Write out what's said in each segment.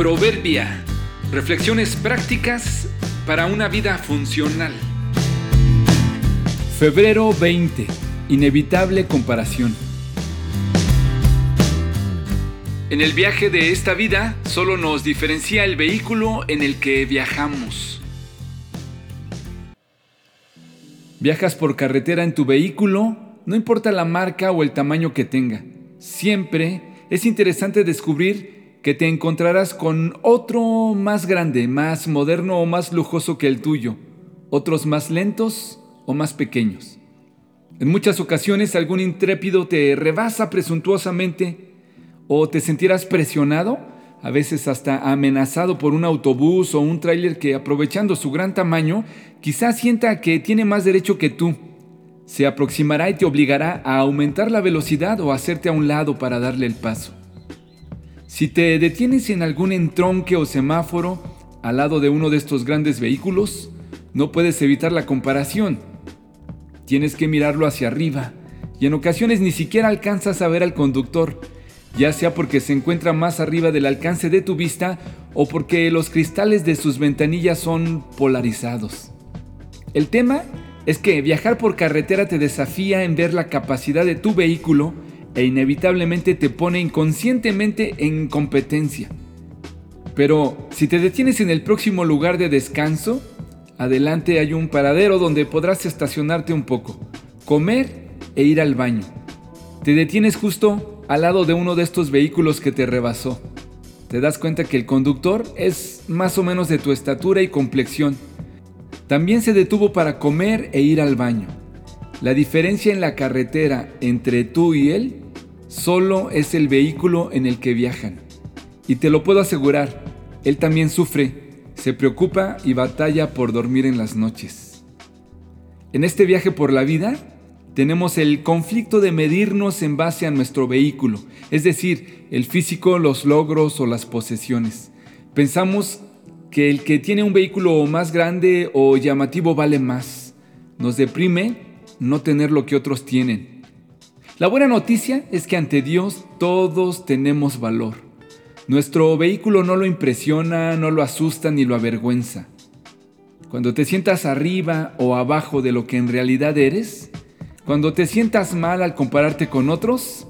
Proverbia. Reflexiones prácticas para una vida funcional. Febrero 20. Inevitable comparación. En el viaje de esta vida solo nos diferencia el vehículo en el que viajamos. Viajas por carretera en tu vehículo, no importa la marca o el tamaño que tenga. Siempre es interesante descubrir que te encontrarás con otro más grande, más moderno o más lujoso que el tuyo, otros más lentos o más pequeños. En muchas ocasiones algún intrépido te rebasa presuntuosamente o te sentirás presionado, a veces hasta amenazado por un autobús o un tráiler que aprovechando su gran tamaño, quizás sienta que tiene más derecho que tú. Se aproximará y te obligará a aumentar la velocidad o hacerte a un lado para darle el paso. Si te detienes en algún entronque o semáforo al lado de uno de estos grandes vehículos, no puedes evitar la comparación. Tienes que mirarlo hacia arriba y en ocasiones ni siquiera alcanzas a ver al conductor ya sea porque se encuentra más arriba del alcance de tu vista o porque los cristales de sus ventanillas son polarizados. El tema es que viajar por carretera te desafía en ver la capacidad de tu vehículo e inevitablemente te pone inconscientemente en competencia. Pero si te detienes en el próximo lugar de descanso, adelante hay un paradero donde podrás estacionarte un poco, comer e ir al baño. Te detienes justo al lado de uno de estos vehículos que te rebasó. Te das cuenta que el conductor es más o menos de tu estatura y complexión. También se detuvo para comer e ir al baño. La diferencia en la carretera entre tú y él solo es el vehículo en el que viajan. Y te lo puedo asegurar, él también sufre, se preocupa y batalla por dormir en las noches. En este viaje por la vida, tenemos el conflicto de medirnos en base a nuestro vehículo, es decir, el físico, los logros o las posesiones. Pensamos que el que tiene un vehículo más grande o llamativo vale más. Nos deprime no tener lo que otros tienen. La buena noticia es que ante Dios todos tenemos valor. Nuestro vehículo no lo impresiona, no lo asusta ni lo avergüenza. Cuando te sientas arriba o abajo de lo que en realidad eres, cuando te sientas mal al compararte con otros,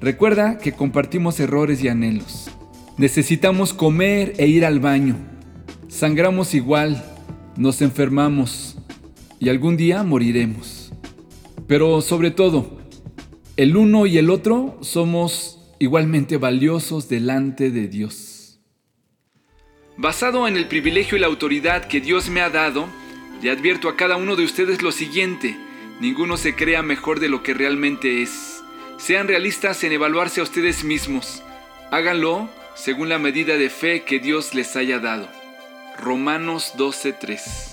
recuerda que compartimos errores y anhelos. Necesitamos comer e ir al baño. Sangramos igual, nos enfermamos y algún día moriremos. Pero sobre todo, el uno y el otro somos igualmente valiosos delante de Dios. Basado en el privilegio y la autoridad que Dios me ha dado, le advierto a cada uno de ustedes lo siguiente Ninguno se crea mejor de lo que realmente es. Sean realistas en evaluarse a ustedes mismos. Háganlo según la medida de fe que Dios les haya dado. Romanos 12:3